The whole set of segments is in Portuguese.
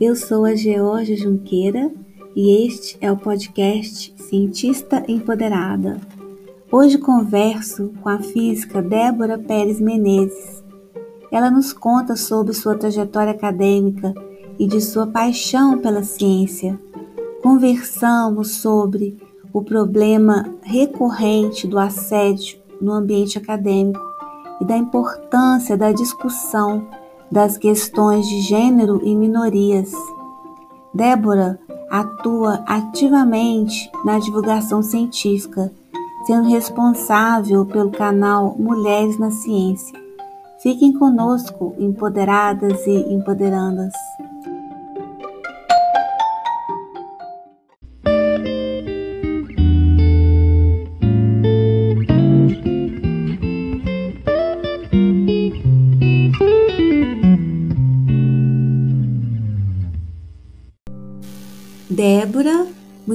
Eu sou a Georgia Junqueira e este é o podcast Cientista Empoderada. Hoje converso com a física Débora Pérez Menezes. Ela nos conta sobre sua trajetória acadêmica e de sua paixão pela ciência. Conversamos sobre o problema recorrente do assédio no ambiente acadêmico e da importância da discussão das questões de gênero e minorias. Débora atua ativamente na divulgação científica, sendo responsável pelo canal Mulheres na Ciência. Fiquem conosco, empoderadas e empoderandas.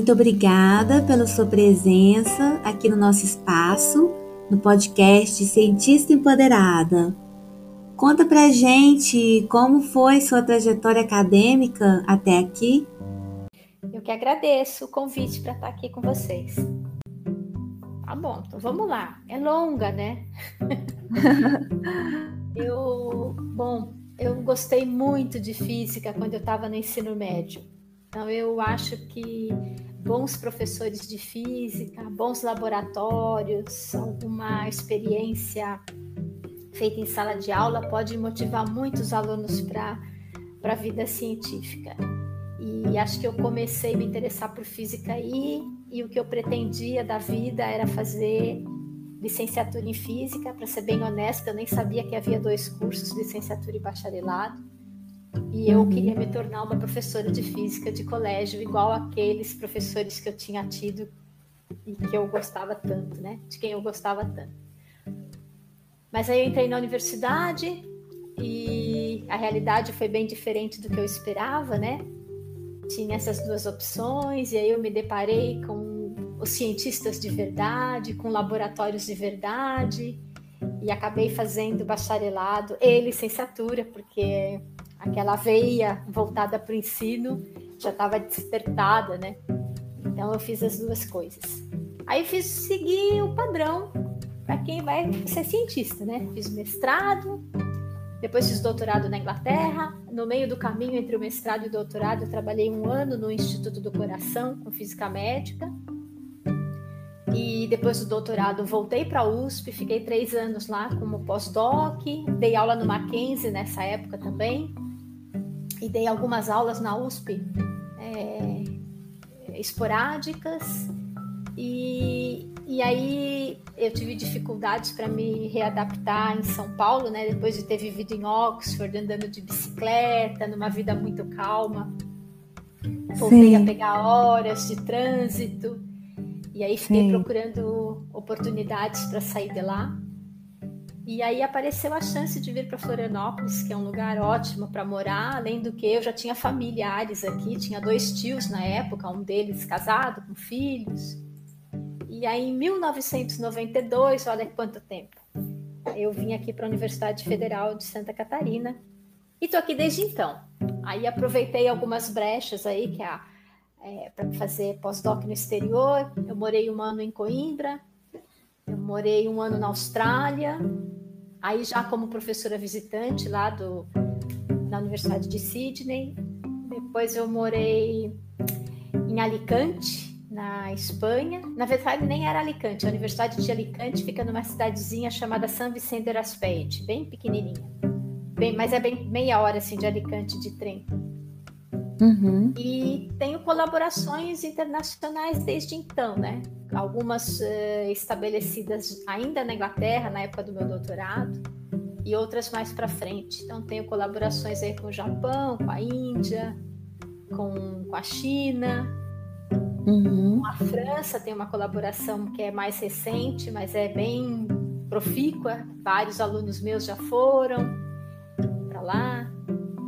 Muito obrigada pela sua presença aqui no nosso espaço, no podcast Cientista Empoderada. Conta pra gente como foi sua trajetória acadêmica até aqui. Eu que agradeço o convite para estar aqui com vocês. Tá bom, então vamos lá. É longa, né? eu, bom, eu gostei muito de física quando eu estava no ensino médio. Então, eu acho que bons professores de física, bons laboratórios, alguma experiência feita em sala de aula pode motivar muitos alunos para a vida científica. E acho que eu comecei a me interessar por física aí, e o que eu pretendia da vida era fazer licenciatura em física. Para ser bem honesta, eu nem sabia que havia dois cursos, licenciatura e bacharelado. E eu uhum. queria me tornar uma professora de física de colégio, igual aqueles professores que eu tinha tido e que eu gostava tanto, né? De quem eu gostava tanto. Mas aí eu entrei na universidade e a realidade foi bem diferente do que eu esperava, né? Tinha essas duas opções e aí eu me deparei com os cientistas de verdade, com laboratórios de verdade e acabei fazendo bacharelado e licenciatura, porque aquela veia voltada para o ensino já estava despertada, né? Então eu fiz as duas coisas. Aí fiz seguir o padrão para quem vai ser cientista, né? Fiz mestrado, depois fiz doutorado na Inglaterra. No meio do caminho entre o mestrado e o doutorado, eu trabalhei um ano no Instituto do Coração com física médica. E depois do doutorado voltei para a USP, fiquei três anos lá como pós-doc, dei aula no Mackenzie nessa época também e dei algumas aulas na USP é, esporádicas e, e aí eu tive dificuldades para me readaptar em São Paulo, né? Depois de ter vivido em Oxford, andando de bicicleta, numa vida muito calma. Voltei Sim. a pegar horas de trânsito e aí fiquei Sim. procurando oportunidades para sair de lá. E aí apareceu a chance de vir para Florianópolis, que é um lugar ótimo para morar, além do que eu já tinha familiares aqui, tinha dois tios na época, um deles casado, com filhos. E aí em 1992, olha quanto tempo, eu vim aqui para a Universidade Federal de Santa Catarina e tô aqui desde então. Aí aproveitei algumas brechas aí que é, é para fazer pós-doc no exterior. Eu morei um ano em Coimbra, eu morei um ano na Austrália, Aí já como professora visitante lá do, na Universidade de Sydney. Depois eu morei em Alicante, na Espanha. Na verdade, nem era Alicante. A Universidade de Alicante fica numa cidadezinha chamada San Vicente de Raspeig, bem pequenininha. Bem, mas é bem meia hora assim de Alicante de trem. Uhum. E tenho colaborações internacionais desde então, né? Algumas uh, estabelecidas ainda na Inglaterra, na época do meu doutorado, e outras mais para frente. Então, tenho colaborações aí com o Japão, com a Índia, com, com a China, uhum. com a França. Tem uma colaboração que é mais recente, mas é bem profícua. Vários alunos meus já foram para lá.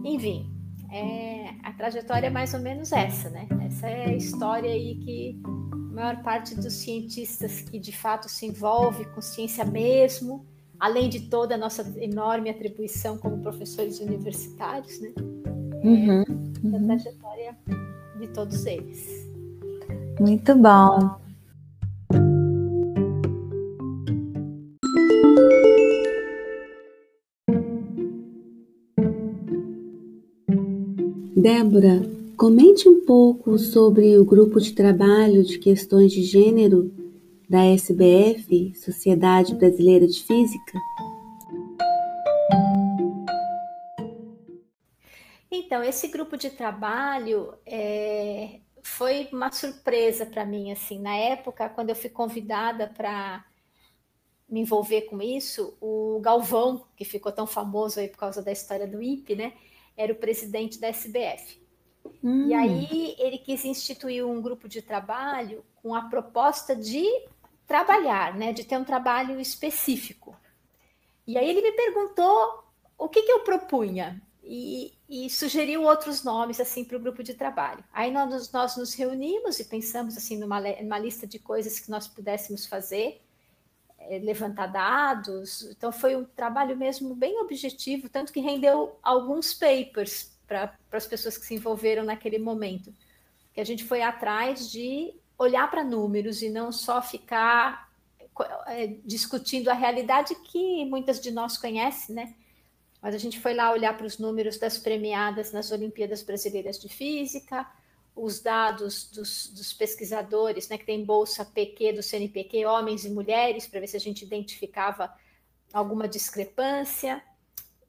Enfim, é, a trajetória é mais ou menos essa, né? Essa é a história aí que a maior parte dos cientistas que de fato se envolve com ciência mesmo, além de toda a nossa enorme atribuição como professores universitários, né? Uhum. uhum. trajetória de todos eles. Muito bom. Débora, comente um pouco sobre o grupo de trabalho de questões de gênero da SBF, Sociedade Brasileira de Física. Então, esse grupo de trabalho é, foi uma surpresa para mim, assim, na época, quando eu fui convidada para me envolver com isso, o Galvão, que ficou tão famoso aí por causa da história do INPE, né, era o presidente da SBF. Hum. E aí ele quis instituir um grupo de trabalho com a proposta de trabalhar, né, de ter um trabalho específico. E aí ele me perguntou o que, que eu propunha e, e sugeriu outros nomes assim para o grupo de trabalho. Aí nós, nós nos reunimos e pensamos assim numa, numa lista de coisas que nós pudéssemos fazer, levantar dados. Então foi um trabalho mesmo bem objetivo, tanto que rendeu alguns papers para as pessoas que se envolveram naquele momento. Que a gente foi atrás de olhar para números e não só ficar é, discutindo a realidade que muitas de nós conhecem, né? Mas a gente foi lá olhar para os números das premiadas nas Olimpíadas Brasileiras de Física, os dados dos, dos, pesquisadores, né, que tem bolsa PQ do CNPq, homens e mulheres, para ver se a gente identificava alguma discrepância.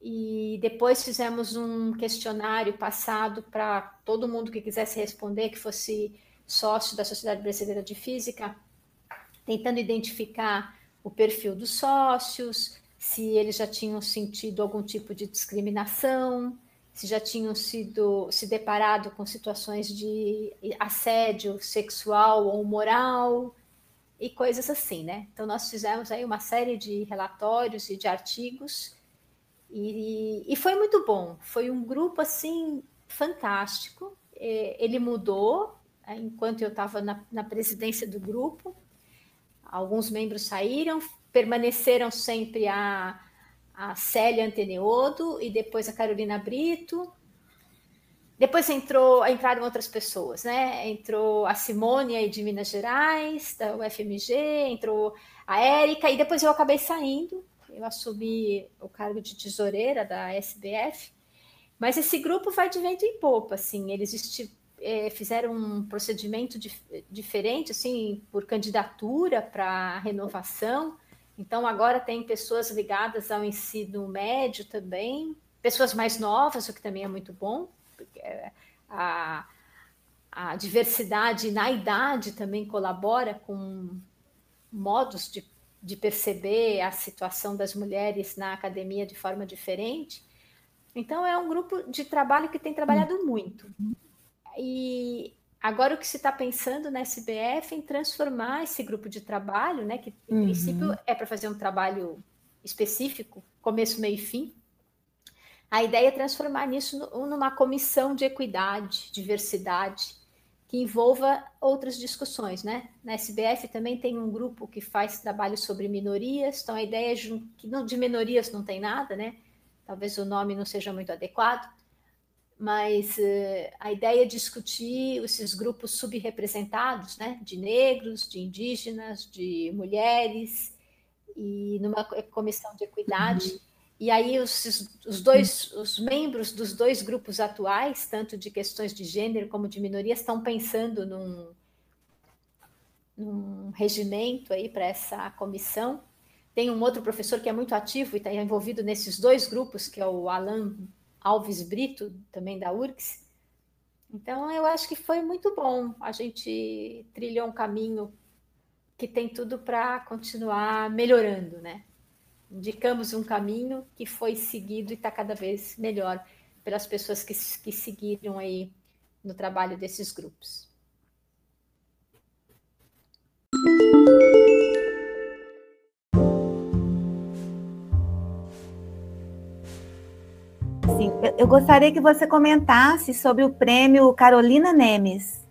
E depois fizemos um questionário passado para todo mundo que quisesse responder, que fosse sócio da Sociedade Brasileira de Física, tentando identificar o perfil dos sócios, se eles já tinham sentido algum tipo de discriminação, se já tinham sido se deparado com situações de assédio sexual ou moral e coisas assim, né? Então nós fizemos aí uma série de relatórios e de artigos e, e foi muito bom. Foi um grupo assim fantástico. Ele mudou né, enquanto eu estava na, na presidência do grupo. Alguns membros saíram, permaneceram sempre a a Célia Anteneodo e depois a Carolina Brito. Depois entrou, entraram outras pessoas, né? Entrou a Simone aí de Minas Gerais, da UFMG, entrou a Érica, e depois eu acabei saindo. Eu assumi o cargo de tesoureira da SBF. Mas esse grupo vai de vento em popa, assim. Eles é, fizeram um procedimento dif diferente, assim, por candidatura para renovação. Então, agora tem pessoas ligadas ao ensino médio também, pessoas mais novas, o que também é muito bom. É, a, a diversidade na idade também colabora com modos de, de perceber a situação das mulheres na academia de forma diferente. Então, é um grupo de trabalho que tem trabalhado muito. E Agora, o que se está pensando na SBF é em transformar esse grupo de trabalho, né, que em uhum. princípio é para fazer um trabalho específico, começo, meio e fim. A ideia é transformar nisso numa comissão de equidade, diversidade, que envolva outras discussões, né? Na SBF também tem um grupo que faz trabalho sobre minorias, então a ideia é que de minorias não tem nada, né? Talvez o nome não seja muito adequado, mas uh, a ideia é discutir esses grupos subrepresentados, né, de negros, de indígenas, de mulheres, e numa comissão de equidade. Uhum. E aí os, os dois, os membros dos dois grupos atuais, tanto de questões de gênero como de minorias, estão pensando num, num regimento aí para essa comissão. Tem um outro professor que é muito ativo e está envolvido nesses dois grupos, que é o Alan Alves Brito, também da URGS. Então, eu acho que foi muito bom. A gente trilhou um caminho que tem tudo para continuar melhorando, né? Indicamos um caminho que foi seguido e está cada vez melhor pelas pessoas que, que seguiram aí no trabalho desses grupos. Eu gostaria que você comentasse sobre o prêmio Carolina Nemes.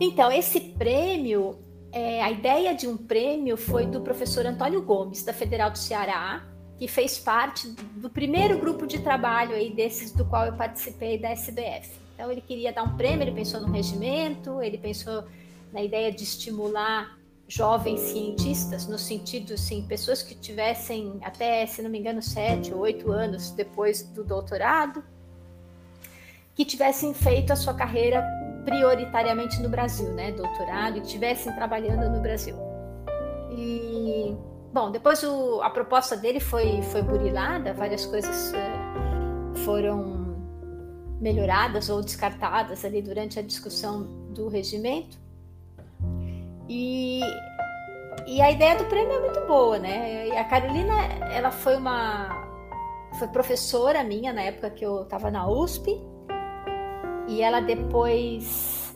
Então, esse prêmio, é, a ideia de um prêmio foi do professor Antônio Gomes, da Federal do Ceará, que fez parte do primeiro grupo de trabalho aí desses do qual eu participei da SBF. Então ele queria dar um prêmio, ele pensou no regimento, ele pensou na ideia de estimular jovens cientistas, no sentido, assim, pessoas que tivessem até, se não me engano, sete ou oito anos depois do doutorado, que tivessem feito a sua carreira prioritariamente no Brasil, né, doutorado, e estivessem trabalhando no Brasil. E, bom, depois o, a proposta dele foi, foi burilada, várias coisas uh, foram melhoradas ou descartadas ali durante a discussão do regimento. E, e a ideia do prêmio é muito boa, né? E a Carolina, ela foi uma foi professora minha na época que eu estava na USP e ela depois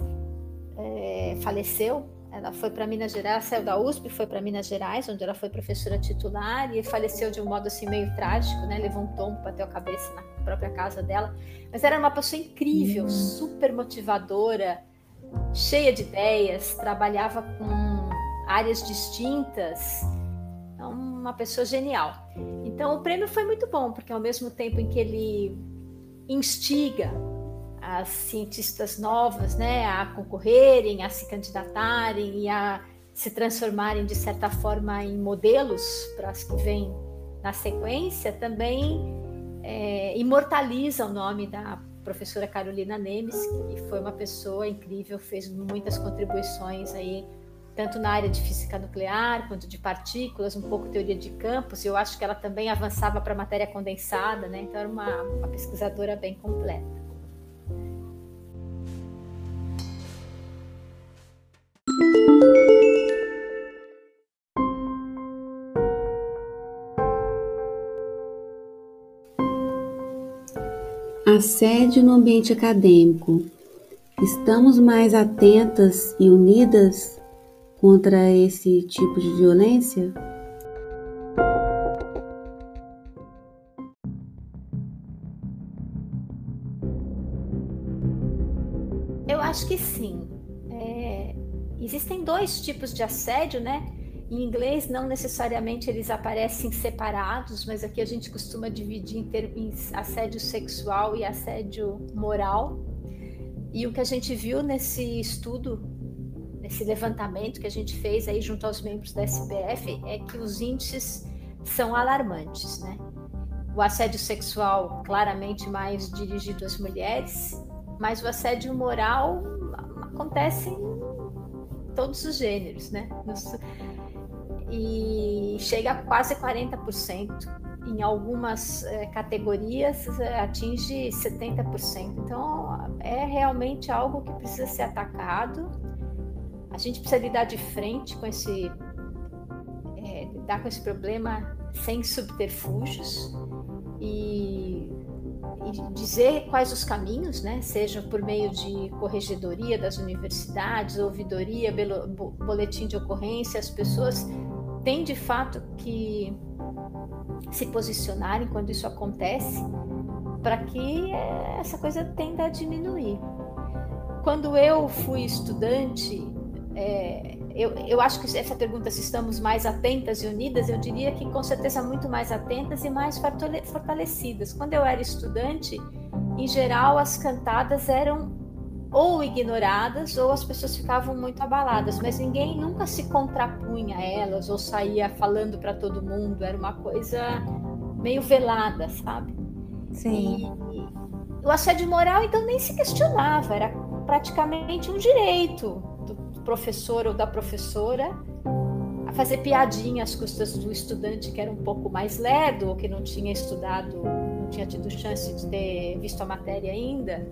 é, faleceu. Ela foi para Minas Gerais, saiu da USP, foi para Minas Gerais, onde ela foi professora titular e faleceu de um modo assim meio trágico, né? Levou um tombo, bateu a cabeça na própria casa dela. Mas era uma pessoa incrível, uhum. super motivadora, cheia de ideias, trabalhava com áreas distintas, então, uma pessoa genial. Então o prêmio foi muito bom, porque ao mesmo tempo em que ele instiga as cientistas novas né, a concorrerem, a se candidatarem e a se transformarem de certa forma em modelos para as que vêm na sequência, também é, imortaliza o nome da professora Carolina Nemes, que foi uma pessoa incrível, fez muitas contribuições aí, tanto na área de física nuclear quanto de partículas, um pouco teoria de campos. Eu acho que ela também avançava para matéria condensada, né? Então era uma, uma pesquisadora bem completa. Assédio no ambiente acadêmico. Estamos mais atentas e unidas contra esse tipo de violência? Eu acho que sim. É, existem dois tipos de assédio, né? Em inglês, não necessariamente eles aparecem separados, mas aqui a gente costuma dividir em termos assédio sexual e assédio moral. E o que a gente viu nesse estudo, nesse levantamento que a gente fez aí junto aos membros da SPF, é que os índices são alarmantes, né? O assédio sexual claramente mais dirigido às mulheres, mas o assédio moral acontece em todos os gêneros, né? Nos, e chega a quase 40%. Em algumas é, categorias é, atinge 70%. Então é realmente algo que precisa ser atacado. A gente precisa lidar de frente com esse é, lidar com esse problema sem subterfúgios e, e, dizer quais os caminhos, né? Seja por meio de corregedoria das universidades, ouvidoria, boletim de ocorrência, as pessoas tem de fato que se posicionarem quando isso acontece para que eh, essa coisa tenda a diminuir. Quando eu fui estudante, é, eu, eu acho que essa pergunta se estamos mais atentas e unidas, eu diria que com certeza muito mais atentas e mais fortalecidas. Quando eu era estudante, em geral as cantadas eram ou ignoradas ou as pessoas ficavam muito abaladas, mas ninguém nunca se contrapunha a elas ou saía falando para todo mundo, era uma coisa meio velada, sabe? Sim. E, o assédio moral então nem se questionava, era praticamente um direito do professor ou da professora a fazer piadinha às custas do estudante que era um pouco mais lerdo ou que não tinha estudado, não tinha tido chance de ter visto a matéria ainda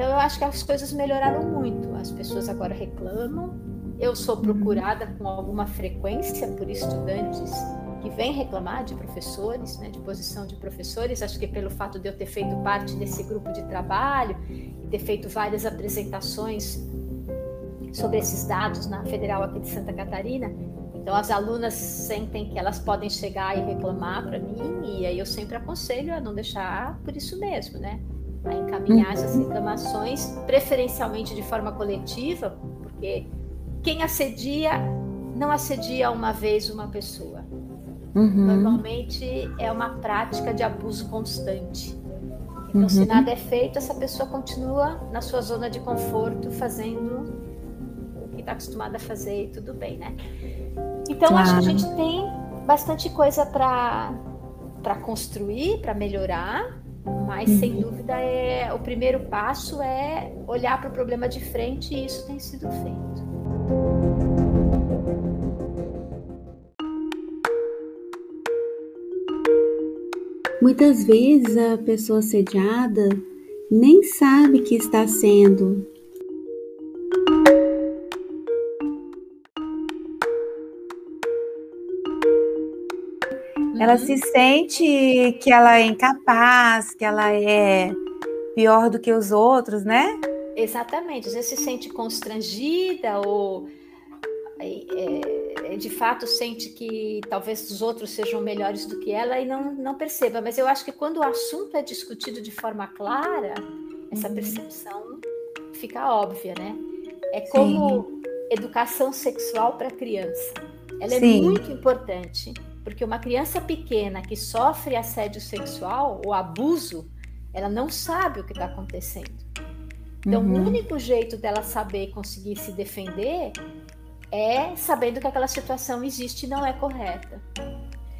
então eu acho que as coisas melhoraram muito. As pessoas agora reclamam. Eu sou uhum. procurada com alguma frequência por estudantes que vêm reclamar de professores, né, de posição de professores. Acho que pelo fato de eu ter feito parte desse grupo de trabalho e ter feito várias apresentações sobre esses dados na Federal aqui de Santa Catarina, então as alunas sentem que elas podem chegar e reclamar para mim e aí eu sempre aconselho a não deixar por isso mesmo, né? A encaminhar essas reclamações, preferencialmente de forma coletiva, porque quem assedia não assedia uma vez uma pessoa. Uhum. Normalmente é uma prática de abuso constante. Então, uhum. se nada é feito, essa pessoa continua na sua zona de conforto, fazendo o que está acostumada a fazer e tudo bem, né? Então, claro. acho que a gente tem bastante coisa para construir, para melhorar, mas uhum. sem dúvida é o primeiro passo é olhar para o problema de frente e isso tem sido feito. Muitas vezes a pessoa assediada nem sabe que está sendo. Ela se sente que ela é incapaz, que ela é pior do que os outros, né? Exatamente. Às vezes se sente constrangida ou é, é, de fato sente que talvez os outros sejam melhores do que ela e não, não perceba. Mas eu acho que quando o assunto é discutido de forma clara, essa uhum. percepção fica óbvia, né? É como Sim. educação sexual para criança. Ela é Sim. muito importante, porque uma criança pequena que sofre assédio sexual ou abuso, ela não sabe o que está acontecendo. Então, uhum. o único jeito dela saber conseguir se defender é sabendo que aquela situação existe e não é correta.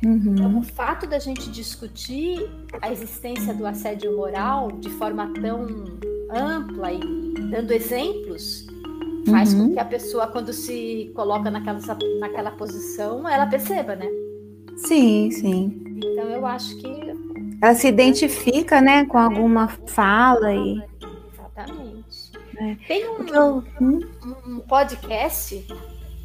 Uhum. Então, o fato da gente discutir a existência do assédio moral de forma tão ampla e dando exemplos faz uhum. com que a pessoa, quando se coloca naquela, naquela posição, ela perceba, né? Sim, sim. Então eu acho que. Ela se identifica, né, com alguma fala e. Exatamente. É. Tem um, hum? um podcast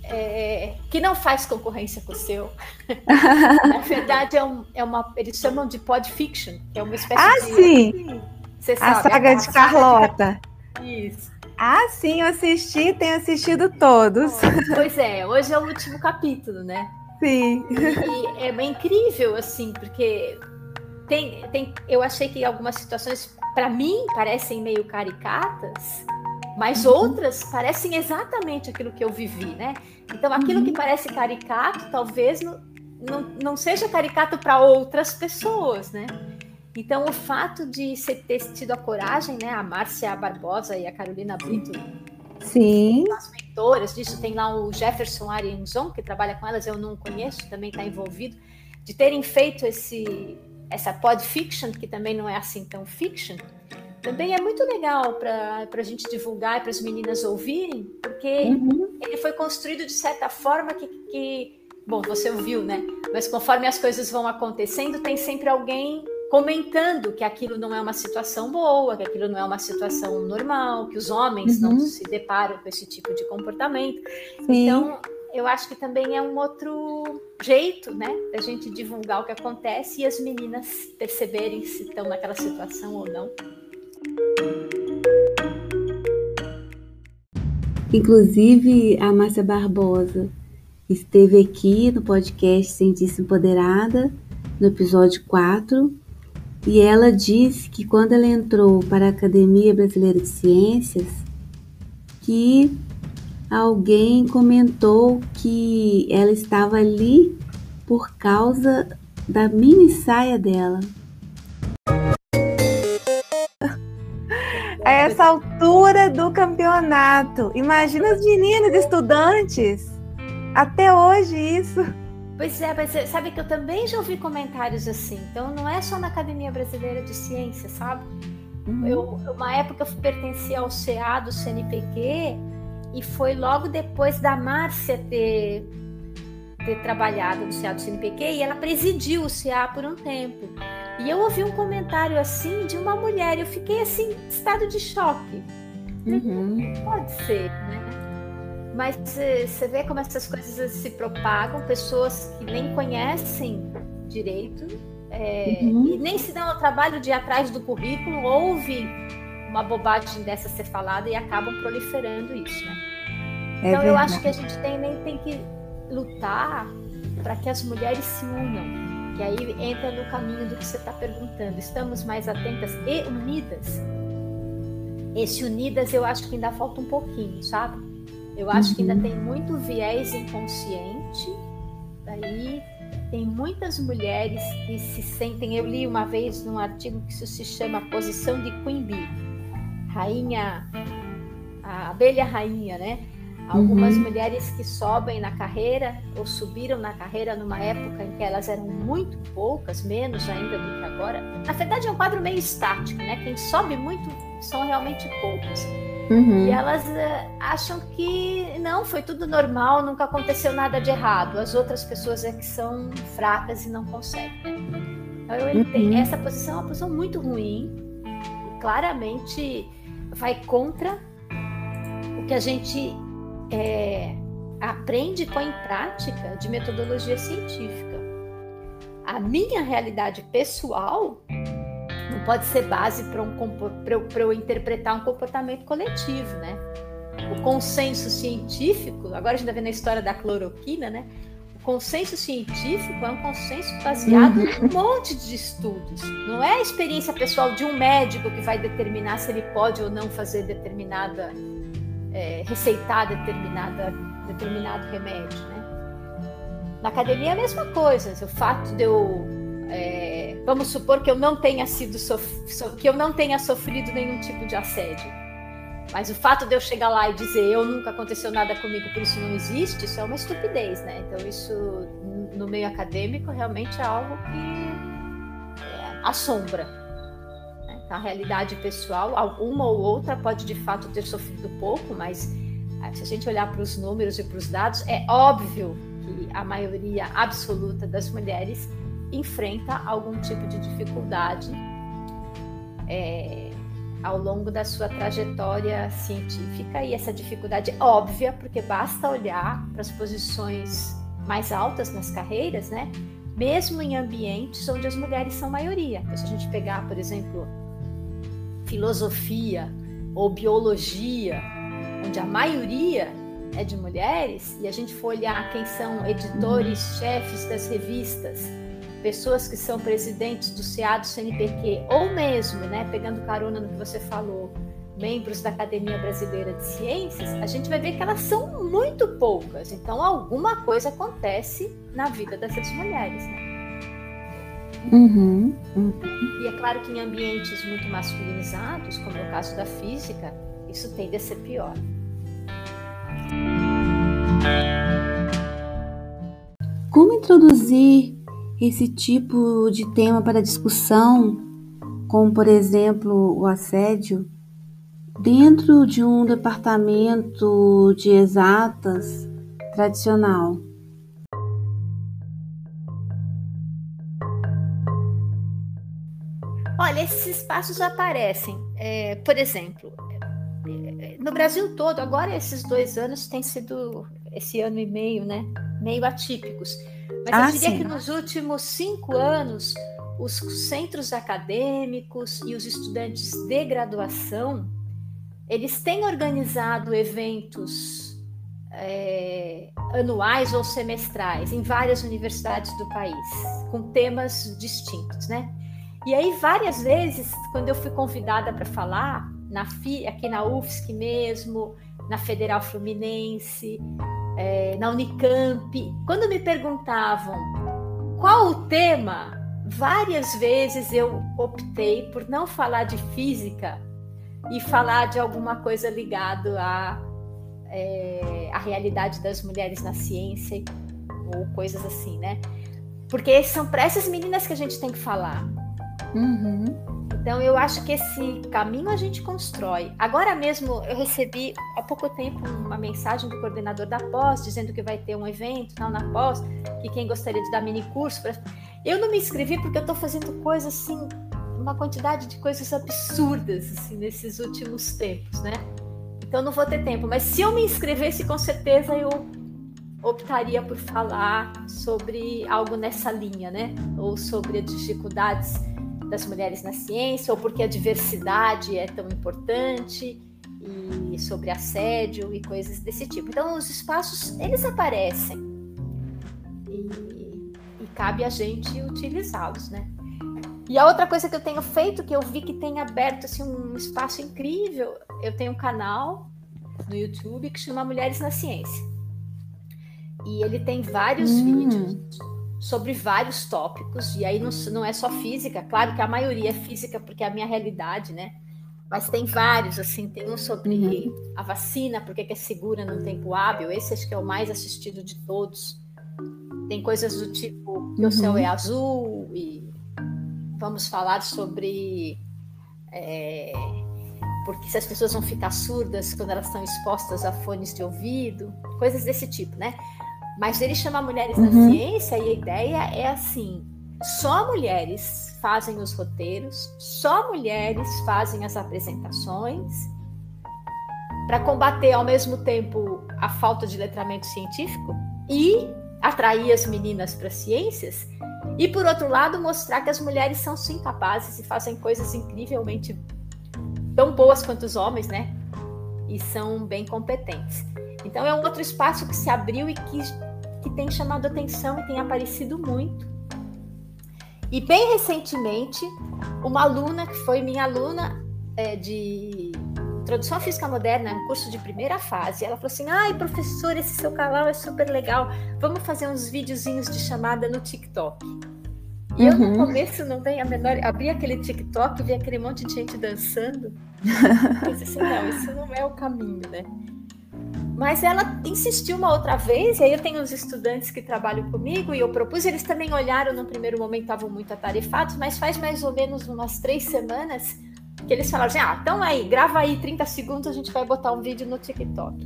é, que não faz concorrência com o seu. Na verdade, é, um, é uma. Eles chamam de podfiction, que é uma espécie ah, de. Ah, sim! Você sabe, a saga a de Carlota. De... Isso. Ah, sim, eu assisti, tenho assistido todos. Pois é, hoje é o último capítulo, né? Sim. E é incrível, assim, porque tem, tem, eu achei que algumas situações, para mim, parecem meio caricatas, mas uhum. outras parecem exatamente aquilo que eu vivi, né? Então, aquilo uhum. que parece caricato, talvez não, não, não seja caricato para outras pessoas, né? Então, o fato de você ter tido a coragem, né? A Márcia Barbosa e a Carolina Brito, Sim. Disso, tem lá o Jefferson Arienzon, que trabalha com elas, eu não conheço, também está envolvido, de terem feito esse, essa podfiction, que também não é assim tão fiction, também é muito legal para a gente divulgar e para as meninas ouvirem, porque uhum. ele foi construído de certa forma que, que, bom, você ouviu, né? Mas conforme as coisas vão acontecendo, tem sempre alguém comentando que aquilo não é uma situação boa, que aquilo não é uma situação normal, que os homens uhum. não se deparam com esse tipo de comportamento. Sim. Então, eu acho que também é um outro jeito, né, da gente divulgar o que acontece e as meninas perceberem se estão naquela situação ou não. Inclusive, a Márcia Barbosa esteve aqui no podcast Cientista Empoderada, no episódio 4, e ela disse que quando ela entrou para a Academia Brasileira de Ciências, que alguém comentou que ela estava ali por causa da mini saia dela. a essa altura do campeonato. Imagina as meninas estudantes. Até hoje isso. Pois é, mas sabe que eu também já ouvi comentários assim. Então não é só na Academia Brasileira de Ciências, sabe? Uhum. Eu, uma época eu pertencia ao CA do CNPq e foi logo depois da Márcia ter, ter trabalhado no CA do CNPq e ela presidiu o CA por um tempo. E eu ouvi um comentário assim de uma mulher, eu fiquei assim, estado de choque. Uhum. Pode ser, né? Mas você vê como essas coisas se propagam, pessoas que nem conhecem direito é, uhum. e nem se dão ao trabalho de ir atrás do currículo, ouve uma bobagem dessa ser falada e acabam proliferando isso, né? É então verdade. eu acho que a gente tem, nem tem que lutar para que as mulheres se unam que aí entra no caminho do que você está perguntando. Estamos mais atentas e unidas? Esse unidas eu acho que ainda falta um pouquinho, sabe? Eu acho uhum. que ainda uhum. tem muito viés inconsciente. Aí tem muitas mulheres que se sentem. Eu li uma vez num artigo que isso se chama posição de Queen Bee, rainha, a abelha rainha, né? Algumas uhum. mulheres que sobem na carreira ou subiram na carreira numa época em que elas eram muito poucas, menos ainda do que agora. Na verdade, é um quadro meio estático, né? Quem sobe muito são realmente poucas. Uhum. E elas uh, acham que não, foi tudo normal, nunca aconteceu nada de errado. As outras pessoas é que são fracas e não conseguem. Então, eu entendo. Uhum. Essa posição é uma posição muito ruim. Claramente vai contra o que a gente é, aprende e põe em prática de metodologia científica. A minha realidade pessoal pode ser base para um, eu, eu interpretar um comportamento coletivo, né? O consenso científico, agora a gente está vendo a história da cloroquina, né? O consenso científico é um consenso baseado uhum. em um monte de estudos. Não é a experiência pessoal de um médico que vai determinar se ele pode ou não fazer determinada é, receitar determinada, determinado remédio, né? Na academia é a mesma coisa. O fato de eu, é, vamos supor que eu não tenha sido que eu não tenha sofrido nenhum tipo de assédio, mas o fato de eu chegar lá e dizer eu nunca aconteceu nada comigo, por isso não existe, isso é uma estupidez, né? Então isso no meio acadêmico realmente é algo que é, assombra a realidade pessoal, alguma ou outra pode de fato ter sofrido pouco, mas eh, se a gente olhar para os números e para os dados, é óbvio que a maioria absoluta das mulheres enfrenta algum tipo de dificuldade é, ao longo da sua trajetória científica, e essa dificuldade é óbvia, porque basta olhar para as posições mais altas nas carreiras, né? Mesmo em ambientes onde as mulheres são maioria. Então, se a gente pegar, por exemplo, filosofia ou biologia, onde a maioria é de mulheres, e a gente for olhar quem são editores, chefes das revistas, pessoas que são presidentes do do CNPq, ou mesmo, né, pegando carona no que você falou, membros da Academia Brasileira de Ciências, a gente vai ver que elas são muito poucas. Então, alguma coisa acontece na vida dessas mulheres. Né? Uhum, uhum. E é claro que em ambientes muito masculinizados, como é o caso da física, isso tende a ser pior. Como introduzir esse tipo de tema para discussão, como por exemplo o assédio, dentro de um departamento de exatas tradicional? Olha, esses espaços aparecem. É, por exemplo, no Brasil todo, agora esses dois anos têm sido, esse ano e meio, né? Meio atípicos. Mas ah, eu diria sim. que nos últimos cinco anos, os centros acadêmicos e os estudantes de graduação, eles têm organizado eventos é, anuais ou semestrais em várias universidades do país, com temas distintos, né? E aí, várias vezes, quando eu fui convidada para falar, na FI, aqui na UFSC mesmo, na Federal Fluminense, é, na Unicamp, quando me perguntavam qual o tema, várias vezes eu optei por não falar de física e falar de alguma coisa ligado à, é, à realidade das mulheres na ciência ou coisas assim, né? Porque são para essas meninas que a gente tem que falar. Uhum. Então eu acho que esse caminho a gente constrói. Agora mesmo eu recebi há pouco tempo uma mensagem do coordenador da pós dizendo que vai ter um evento tal, na pós, que quem gostaria de dar mini curso. Pra... Eu não me inscrevi porque eu estou fazendo coisas assim, uma quantidade de coisas absurdas assim, nesses últimos tempos, né? Então não vou ter tempo. Mas se eu me inscrevesse, com certeza eu optaria por falar sobre algo nessa linha, né? Ou sobre as dificuldades das mulheres na ciência, ou porque a diversidade é tão importante, e sobre assédio e coisas desse tipo. Então, os espaços, eles aparecem. E, e cabe a gente utilizá-los, né? E a outra coisa que eu tenho feito, que eu vi que tem aberto assim, um espaço incrível, eu tenho um canal no YouTube que chama Mulheres na Ciência. E ele tem vários hum. vídeos sobre vários tópicos, e aí não, não é só física, claro que a maioria é física, porque é a minha realidade, né? Mas tem vários, assim, tem um sobre uhum. a vacina, porque é segura num tempo hábil, esse acho que é o mais assistido de todos. Tem coisas do tipo que uhum. o céu é azul, e vamos falar sobre é, porque se as pessoas vão ficar surdas quando elas estão expostas a fones de ouvido, coisas desse tipo, né? Mas ele chama Mulheres uhum. na Ciência e a ideia é assim: só mulheres fazem os roteiros, só mulheres fazem as apresentações, para combater ao mesmo tempo a falta de letramento científico e atrair as meninas para ciências, e por outro lado, mostrar que as mulheres são sim capazes e fazem coisas incrivelmente tão boas quanto os homens, né? E são bem competentes. Então é um outro espaço que se abriu e que, que tem chamado atenção e tem aparecido muito. E bem recentemente, uma aluna que foi minha aluna é, de Introdução à Física Moderna, um curso de primeira fase, ela falou assim: ai, professor, esse seu canal é super legal, vamos fazer uns videozinhos de chamada no TikTok. E uhum. eu no uhum. começo não tenho a menor. Abri aquele TikTok vi aquele monte de gente dançando. Eu disse assim, não, isso não é o caminho, né? Mas ela insistiu uma outra vez, e aí eu tenho uns estudantes que trabalham comigo, e eu propus, eles também olharam no primeiro momento, estavam muito atarefados, mas faz mais ou menos umas três semanas que eles falaram assim: ah, então aí, grava aí 30 segundos, a gente vai botar um vídeo no TikTok.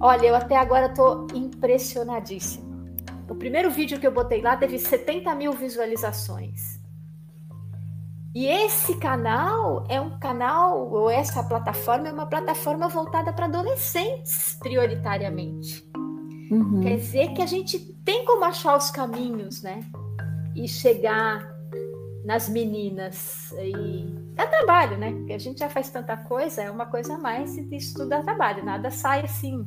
Olha, eu até agora tô impressionadíssima. O primeiro vídeo que eu botei lá teve 70 mil visualizações. E esse canal é um canal, ou essa plataforma é uma plataforma voltada para adolescentes, prioritariamente. Uhum. Quer dizer que a gente tem como achar os caminhos, né? E chegar nas meninas. E dá trabalho, né? Porque a gente já faz tanta coisa, é uma coisa a mais e isso tudo dá trabalho. Nada sai assim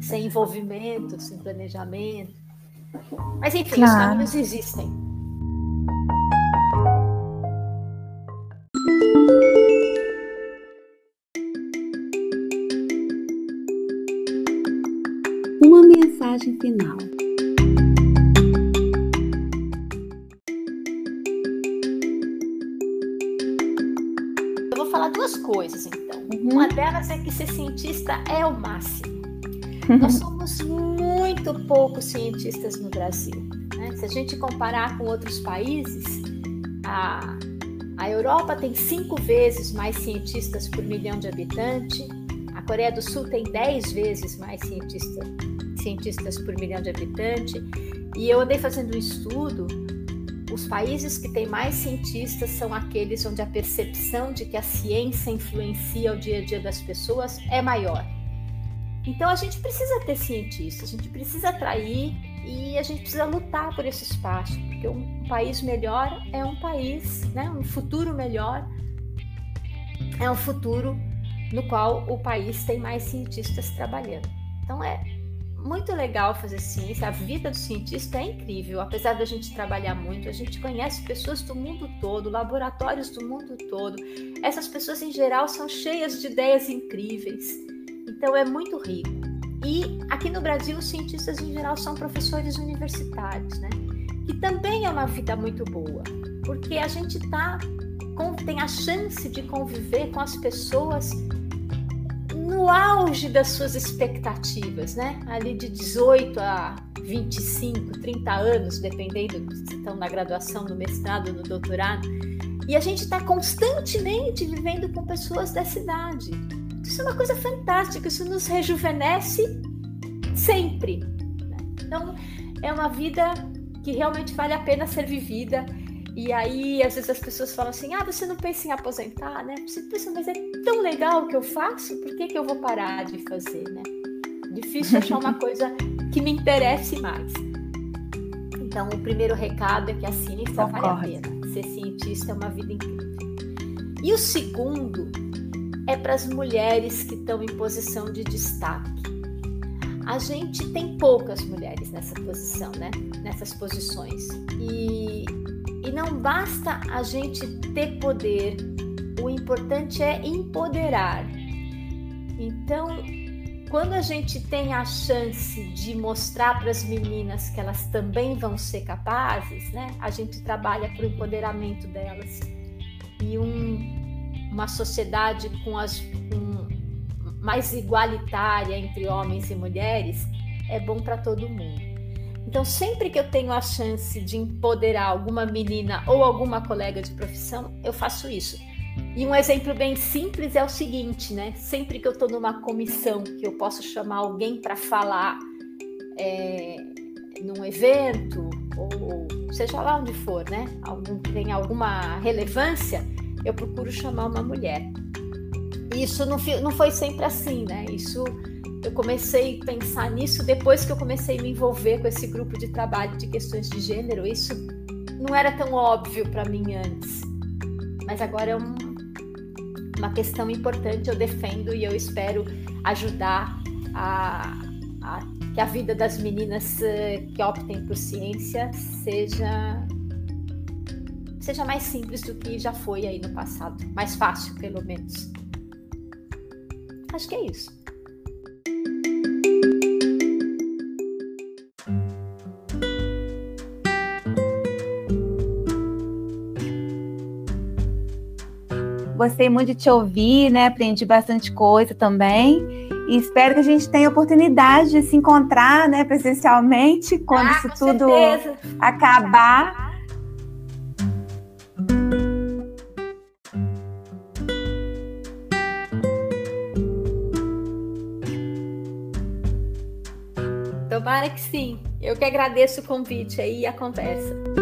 sem envolvimento, sem planejamento. Mas enfim, claro. os caminhos existem. Mensagem final. Eu vou falar duas coisas então. Uhum. Uma delas é que ser cientista é o máximo. Nós somos muito poucos cientistas no Brasil. Né? Se a gente comparar com outros países, a, a Europa tem cinco vezes mais cientistas por milhão de habitantes, a Coreia do Sul tem dez vezes mais cientista, cientistas por milhão de habitantes, e eu andei fazendo um estudo. Os países que têm mais cientistas são aqueles onde a percepção de que a ciência influencia o dia a dia das pessoas é maior. Então a gente precisa ter cientistas, a gente precisa atrair e a gente precisa lutar por esse espaço, porque um país melhor é um país, né, um futuro melhor é um futuro no qual o país tem mais cientistas trabalhando. Então é muito legal fazer ciência, a vida do cientista é incrível, apesar da gente trabalhar muito, a gente conhece pessoas do mundo todo, laboratórios do mundo todo. Essas pessoas em geral são cheias de ideias incríveis então é muito rico. E aqui no Brasil, os cientistas em geral são professores universitários, né? Que também é uma vida muito boa, porque a gente tá com, tem a chance de conviver com as pessoas no auge das suas expectativas, né? Ali de 18 a 25, 30 anos, dependendo se estão na graduação, no mestrado, no doutorado. E a gente está constantemente vivendo com pessoas dessa idade. Isso é uma coisa fantástica, isso nos rejuvenesce sempre. Né? Então, é uma vida que realmente vale a pena ser vivida. E aí, às vezes as pessoas falam assim: ah, você não pensa em aposentar, né? Você pensa, mas é tão legal o que eu faço, por que, que eu vou parar de fazer, né? Difícil achar uma coisa que me interesse mais. Então, o primeiro recado é que a ciência Concordo. vale a pena. Ser cientista é uma vida incrível. E o segundo é para as mulheres que estão em posição de destaque. A gente tem poucas mulheres nessa posição, né? Nessas posições. E, e não basta a gente ter poder, o importante é empoderar. Então, quando a gente tem a chance de mostrar para as meninas que elas também vão ser capazes, né? A gente trabalha para o empoderamento delas e um, uma sociedade com as mais igualitária entre homens e mulheres é bom para todo mundo. Então, sempre que eu tenho a chance de empoderar alguma menina ou alguma colega de profissão, eu faço isso. E um exemplo bem simples é o seguinte, né? Sempre que eu estou numa comissão que eu posso chamar alguém para falar é, num evento, ou seja lá onde for, né? Algum que tem alguma relevância, eu procuro chamar uma mulher. Isso não, não foi sempre assim, né? Isso eu comecei a pensar nisso depois que eu comecei a me envolver com esse grupo de trabalho de questões de gênero. Isso não era tão óbvio para mim antes, mas agora é um, uma questão importante. Eu defendo e eu espero ajudar a, a que a vida das meninas eh, que optem por ciência seja seja mais simples do que já foi aí no passado, mais fácil pelo menos. Acho que é isso. Gostei muito de te ouvir, né? Aprendi bastante coisa também. E espero que a gente tenha oportunidade de se encontrar, né, presencialmente, quando ah, isso tudo certeza. acabar. Tomara que sim. Eu que agradeço o convite aí e a conversa.